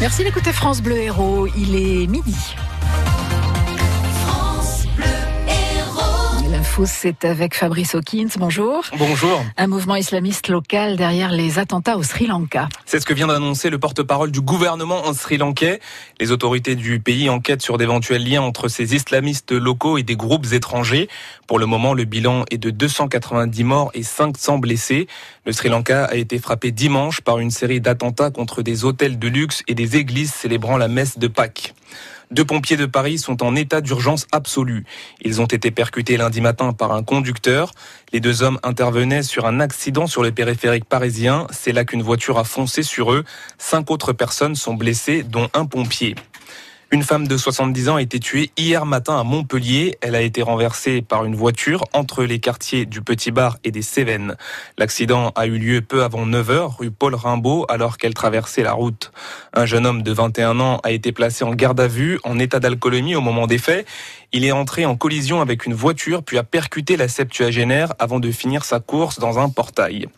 Merci d'écouter France Bleu Héros. Il est midi. C'est avec Fabrice Hawkins. Bonjour. Bonjour. Un mouvement islamiste local derrière les attentats au Sri Lanka. C'est ce que vient d'annoncer le porte-parole du gouvernement en Sri Lankais. Les autorités du pays enquêtent sur d'éventuels liens entre ces islamistes locaux et des groupes étrangers. Pour le moment, le bilan est de 290 morts et 500 blessés. Le Sri Lanka a été frappé dimanche par une série d'attentats contre des hôtels de luxe et des églises célébrant la messe de Pâques. Deux pompiers de Paris sont en état d'urgence absolue. Ils ont été percutés lundi matin par un conducteur. Les deux hommes intervenaient sur un accident sur le périphérique parisien. C'est là qu'une voiture a foncé sur eux. Cinq autres personnes sont blessées, dont un pompier. Une femme de 70 ans a été tuée hier matin à Montpellier. Elle a été renversée par une voiture entre les quartiers du Petit Bar et des Cévennes. L'accident a eu lieu peu avant 9 h rue Paul Rimbaud alors qu'elle traversait la route. Un jeune homme de 21 ans a été placé en garde à vue en état d'alcoolémie au moment des faits. Il est entré en collision avec une voiture puis a percuté la septuagénaire avant de finir sa course dans un portail.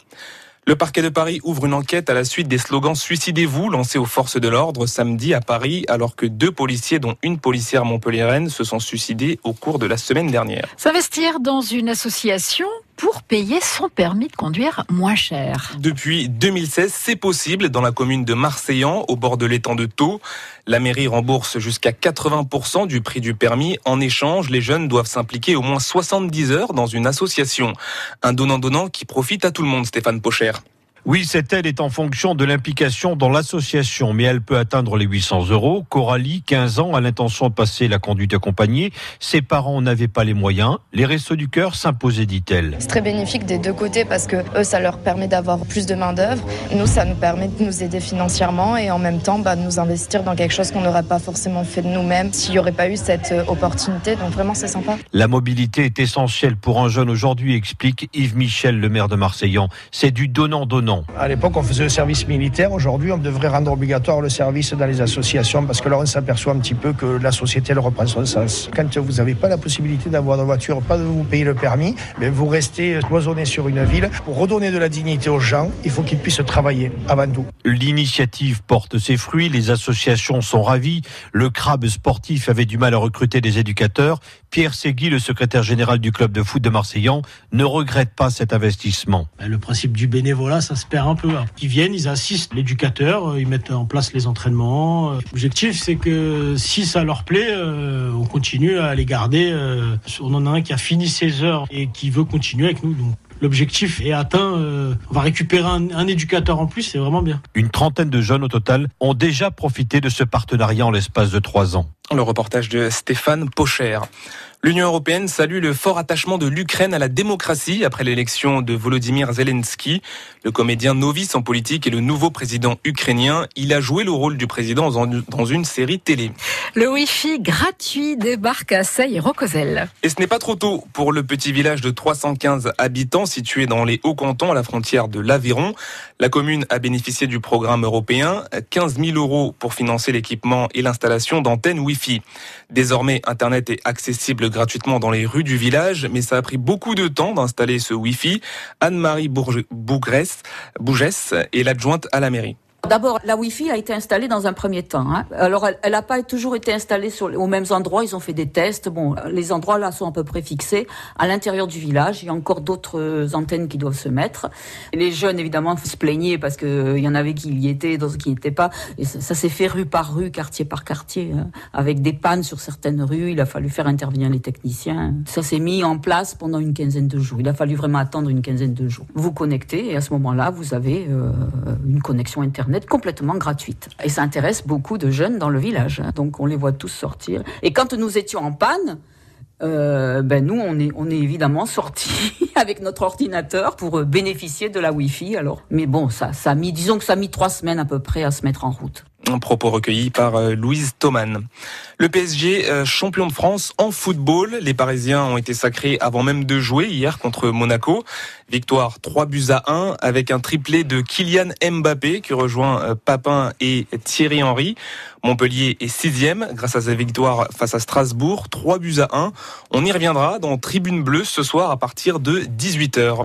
Le parquet de Paris ouvre une enquête à la suite des slogans Suicidez-vous lancés aux forces de l'ordre samedi à Paris alors que deux policiers dont une policière montpelliéraine se sont suicidés au cours de la semaine dernière. S'investir dans une association pour payer son permis de conduire moins cher. Depuis 2016, c'est possible dans la commune de Marseillan, au bord de l'étang de Thau. La mairie rembourse jusqu'à 80% du prix du permis. En échange, les jeunes doivent s'impliquer au moins 70 heures dans une association. Un donnant-donnant qui profite à tout le monde, Stéphane Pocher. Oui, cette aide est en fonction de l'implication dans l'association, mais elle peut atteindre les 800 euros. Coralie, 15 ans, a l'intention de passer la conduite accompagnée. Ses parents n'avaient pas les moyens. Les Restos du Cœur s'imposaient, dit-elle. C'est très bénéfique des deux côtés parce que eux, ça leur permet d'avoir plus de main-d'œuvre. Nous, ça nous permet de nous aider financièrement et en même temps, bah, de nous investir dans quelque chose qu'on n'aurait pas forcément fait de nous-mêmes s'il n'y aurait pas eu cette euh, opportunité. Donc vraiment, c'est sympa. La mobilité est essentielle pour un jeune aujourd'hui, explique Yves Michel, le maire de Marseillan. C'est du donnant-donnant. À l'époque, on faisait le service militaire. Aujourd'hui, on devrait rendre obligatoire le service dans les associations parce que là, on s'aperçoit un petit peu que la société, elle reprend son sens. Quand vous n'avez pas la possibilité d'avoir de voiture, pas de vous payer le permis, mais vous restez cloisonné sur une ville. Pour redonner de la dignité aux gens, il faut qu'ils puissent travailler avant tout. L'initiative porte ses fruits. Les associations sont ravies. Le crabe sportif avait du mal à recruter des éducateurs. Pierre Segui, le secrétaire général du club de foot de Marseillan, ne regrette pas cet investissement. Le principe du bénévolat, ça un peu. Ils viennent, ils assistent l'éducateur, ils mettent en place les entraînements. L'objectif, c'est que si ça leur plaît, euh, on continue à les garder. Euh, on en a un qui a fini ses heures et qui veut continuer avec nous. Donc l'objectif est atteint. Euh, on va récupérer un, un éducateur en plus, c'est vraiment bien. Une trentaine de jeunes au total ont déjà profité de ce partenariat en l'espace de trois ans. Le reportage de Stéphane Pocher. L'Union européenne salue le fort attachement de l'Ukraine à la démocratie après l'élection de Volodymyr Zelensky. Le comédien novice en politique est le nouveau président ukrainien. Il a joué le rôle du président dans une série télé. Le Wi-Fi gratuit débarque à Saï-Rocozel. Et ce n'est pas trop tôt pour le petit village de 315 habitants situé dans les Hauts-Cantons à la frontière de l'Aveyron. La commune a bénéficié du programme européen, 15 000 euros pour financer l'équipement et l'installation d'antennes Wi-Fi. Désormais, Internet est accessible gratuitement dans les rues du village, mais ça a pris beaucoup de temps d'installer ce Wi-Fi. Anne-Marie Bougès est l'adjointe à la mairie. D'abord, la Wi-Fi a été installée dans un premier temps. Hein. Alors, elle n'a pas toujours été installée sur, aux mêmes endroits. Ils ont fait des tests. Bon, les endroits là sont à peu près fixés. À l'intérieur du village, il y a encore d'autres antennes qui doivent se mettre. les jeunes, évidemment, se plaignaient parce qu'il y en avait qui y étaient, d'autres qui n'y étaient pas. Et ça, ça s'est fait rue par rue, quartier par quartier, hein, avec des pannes sur certaines rues. Il a fallu faire intervenir les techniciens. Ça s'est mis en place pendant une quinzaine de jours. Il a fallu vraiment attendre une quinzaine de jours. Vous connectez et à ce moment-là, vous avez euh, une connexion Internet complètement gratuite. Et ça intéresse beaucoup de jeunes dans le village. Hein. Donc on les voit tous sortir. Et quand nous étions en panne, euh, ben nous, on est, on est évidemment sortis avec notre ordinateur pour euh, bénéficier de la Wi-Fi. Alors, mais bon, ça, ça mis, disons que ça a mis trois semaines à peu près à se mettre en route. Un propos recueilli par euh, Louise Thoman. Le PSG, euh, champion de France en football. Les Parisiens ont été sacrés avant même de jouer hier contre Monaco. Victoire 3 buts à 1 avec un triplé de Kylian Mbappé qui rejoint euh, Papin et Thierry Henry. Montpellier est sixième grâce à sa victoire face à Strasbourg. 3 buts à 1. On y reviendra dans Tribune Bleue ce soir à partir de 18h.